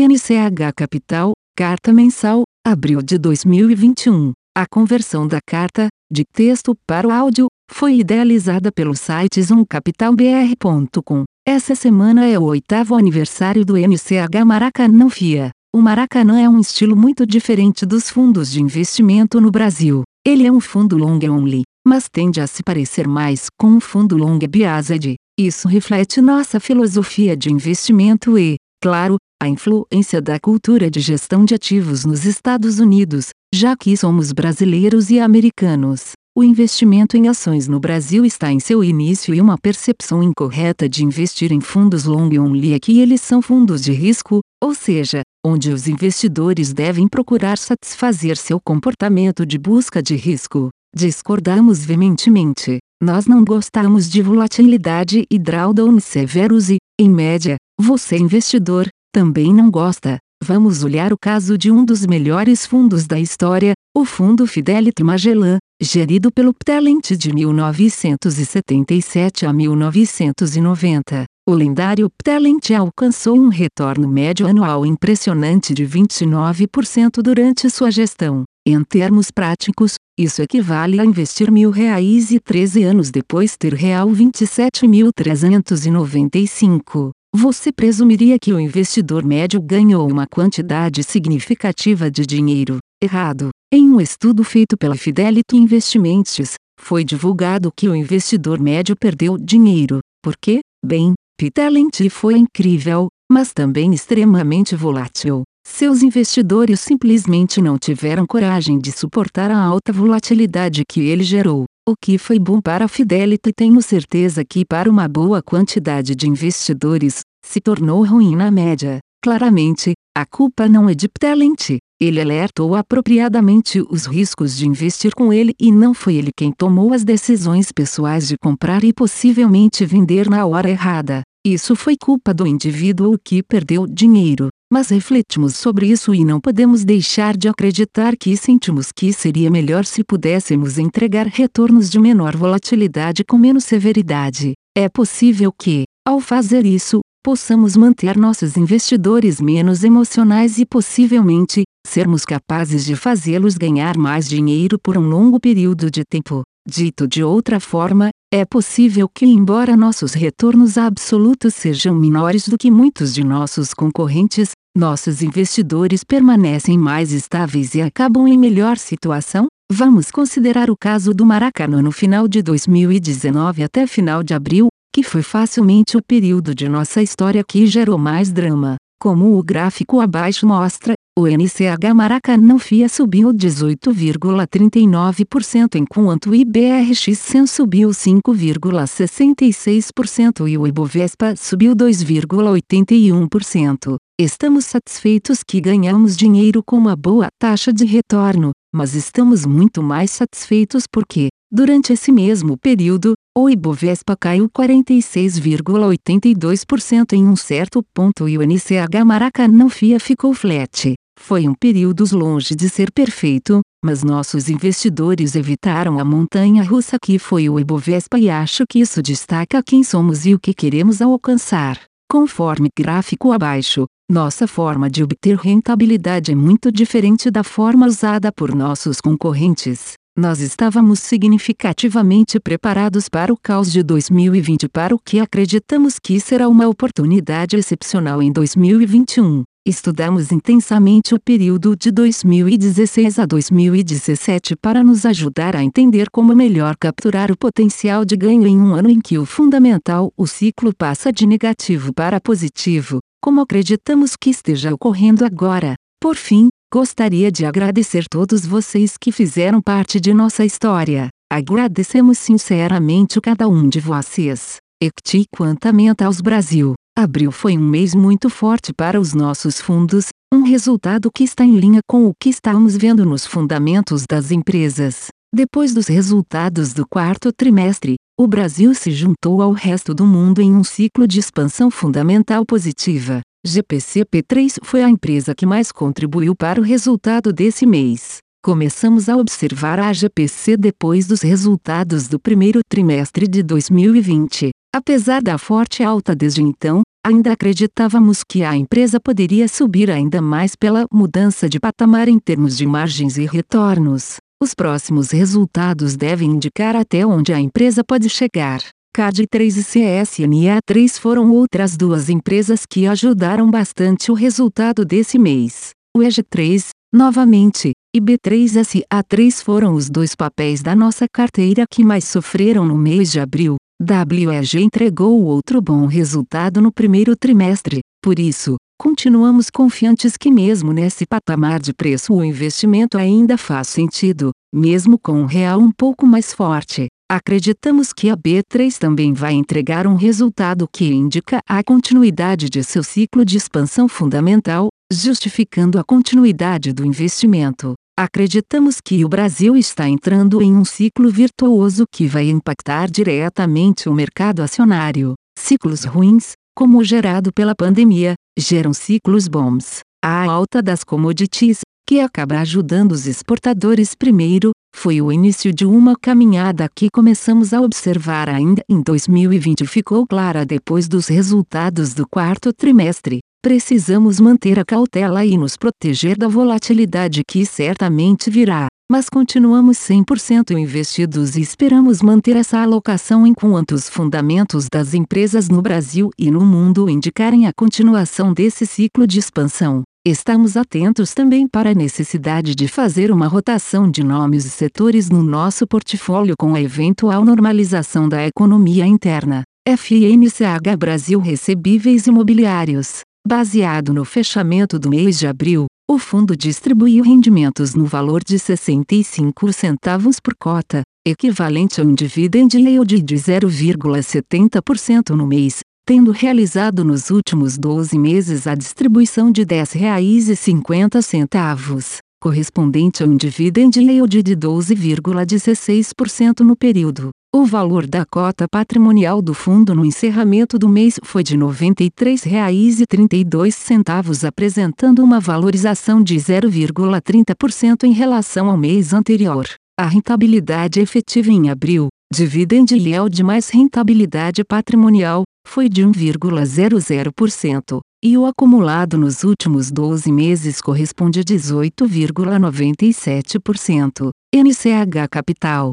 NCH Capital, Carta Mensal, abril de 2021. A conversão da carta, de texto para o áudio, foi idealizada pelo site zoomcapitalbr.com. Essa semana é o oitavo aniversário do NCH Maracanã FIA. O Maracanã é um estilo muito diferente dos fundos de investimento no Brasil. Ele é um fundo long only, mas tende a se parecer mais com um fundo long biased. Isso reflete nossa filosofia de investimento e, claro, a influência da cultura de gestão de ativos nos Estados Unidos, já que somos brasileiros e americanos. O investimento em ações no Brasil está em seu início e uma percepção incorreta de investir em fundos long only é que eles são fundos de risco, ou seja, onde os investidores devem procurar satisfazer seu comportamento de busca de risco. Discordamos veementemente. Nós não gostamos de volatilidade e drawdowns severos e, em média, você investidor, também não gosta. Vamos olhar o caso de um dos melhores fundos da história, o Fundo Fidelity Magellan, gerido pelo Ptelent de 1977 a 1990. O lendário Ptelent alcançou um retorno médio anual impressionante de 29% durante sua gestão. Em termos práticos, isso equivale a investir mil reais e 13 anos depois ter real 27.395. Você presumiria que o investidor médio ganhou uma quantidade significativa de dinheiro. Errado. Em um estudo feito pela Fidelity Investments, foi divulgado que o investidor médio perdeu dinheiro. Por quê? Bem, Talent foi incrível, mas também extremamente volátil. Seus investidores simplesmente não tiveram coragem de suportar a alta volatilidade que ele gerou. O que foi bom para a Fidelity tenho certeza que para uma boa quantidade de investidores, se tornou ruim na média. Claramente, a culpa não é de Talent. Ele alertou apropriadamente os riscos de investir com ele e não foi ele quem tomou as decisões pessoais de comprar e possivelmente vender na hora errada. Isso foi culpa do indivíduo que perdeu dinheiro. Mas refletimos sobre isso e não podemos deixar de acreditar que sentimos que seria melhor se pudéssemos entregar retornos de menor volatilidade com menos severidade. É possível que, ao fazer isso, possamos manter nossos investidores menos emocionais e possivelmente, sermos capazes de fazê-los ganhar mais dinheiro por um longo período de tempo. Dito de outra forma, é possível que, embora nossos retornos absolutos sejam menores do que muitos de nossos concorrentes, nossos investidores permanecem mais estáveis e acabam em melhor situação? Vamos considerar o caso do Maracanã no final de 2019 até final de abril, que foi facilmente o período de nossa história que gerou mais drama. Como o gráfico abaixo mostra, o NCH Maracanã FIA subiu 18,39% enquanto o IBRX100 subiu 5,66% e o Ibovespa subiu 2,81%. Estamos satisfeitos que ganhamos dinheiro com uma boa taxa de retorno, mas estamos muito mais satisfeitos porque, durante esse mesmo período, o Ibovespa caiu 46,82% em um certo ponto e o NCH Maracanã FIA ficou flat. Foi um período longe de ser perfeito, mas nossos investidores evitaram a montanha russa que foi o Ibovespa e acho que isso destaca quem somos e o que queremos alcançar. Conforme gráfico abaixo, nossa forma de obter rentabilidade é muito diferente da forma usada por nossos concorrentes. Nós estávamos significativamente preparados para o caos de 2020 para o que acreditamos que será uma oportunidade excepcional em 2021. Estudamos intensamente o período de 2016 a 2017 para nos ajudar a entender como melhor capturar o potencial de ganho em um ano em que o fundamental, o ciclo passa de negativo para positivo, como acreditamos que esteja ocorrendo agora. Por fim, gostaria de agradecer todos vocês que fizeram parte de nossa história. Agradecemos sinceramente cada um de vocês. Equity Quantamentals Brasil. Abril foi um mês muito forte para os nossos fundos, um resultado que está em linha com o que estamos vendo nos fundamentos das empresas. Depois dos resultados do quarto trimestre, o Brasil se juntou ao resto do mundo em um ciclo de expansão fundamental positiva. GPCP3 foi a empresa que mais contribuiu para o resultado desse mês. Começamos a observar a GPC depois dos resultados do primeiro trimestre de 2020. Apesar da forte alta desde então, Ainda acreditávamos que a empresa poderia subir ainda mais pela mudança de patamar em termos de margens e retornos. Os próximos resultados devem indicar até onde a empresa pode chegar. CAD3 e CSNA3 foram outras duas empresas que ajudaram bastante o resultado desse mês. O EG3, novamente, e B3SA3 foram os dois papéis da nossa carteira que mais sofreram no mês de abril. WEG entregou outro bom resultado no primeiro trimestre, por isso, continuamos confiantes que mesmo nesse patamar de preço o investimento ainda faz sentido, mesmo com um real um pouco mais forte. Acreditamos que a B3 também vai entregar um resultado que indica a continuidade de seu ciclo de expansão fundamental, justificando a continuidade do investimento. Acreditamos que o Brasil está entrando em um ciclo virtuoso que vai impactar diretamente o mercado acionário. Ciclos ruins, como o gerado pela pandemia, geram ciclos bons. A alta das commodities, que acaba ajudando os exportadores primeiro, foi o início de uma caminhada que começamos a observar ainda em 2020 e ficou clara depois dos resultados do quarto trimestre. Precisamos manter a cautela e nos proteger da volatilidade que certamente virá, mas continuamos 100% investidos e esperamos manter essa alocação enquanto os fundamentos das empresas no Brasil e no mundo indicarem a continuação desse ciclo de expansão. Estamos atentos também para a necessidade de fazer uma rotação de nomes e setores no nosso portfólio com a eventual normalização da economia interna. FMCH Brasil Recebíveis Imobiliários. Baseado no fechamento do mês de abril, o fundo distribuiu rendimentos no valor de 65 centavos por cota, equivalente a um dividend yield de 0,70% no mês, tendo realizado nos últimos 12 meses a distribuição de R$ 10,50, correspondente a um dividend yield de 12,16% no período. O valor da cota patrimonial do fundo no encerramento do mês foi de R$ 93,32, apresentando uma valorização de 0,30% em relação ao mês anterior. A rentabilidade efetiva em abril, dividend yield mais rentabilidade patrimonial, foi de 1,00%, e o acumulado nos últimos 12 meses corresponde a 18,97%. NCH Capital.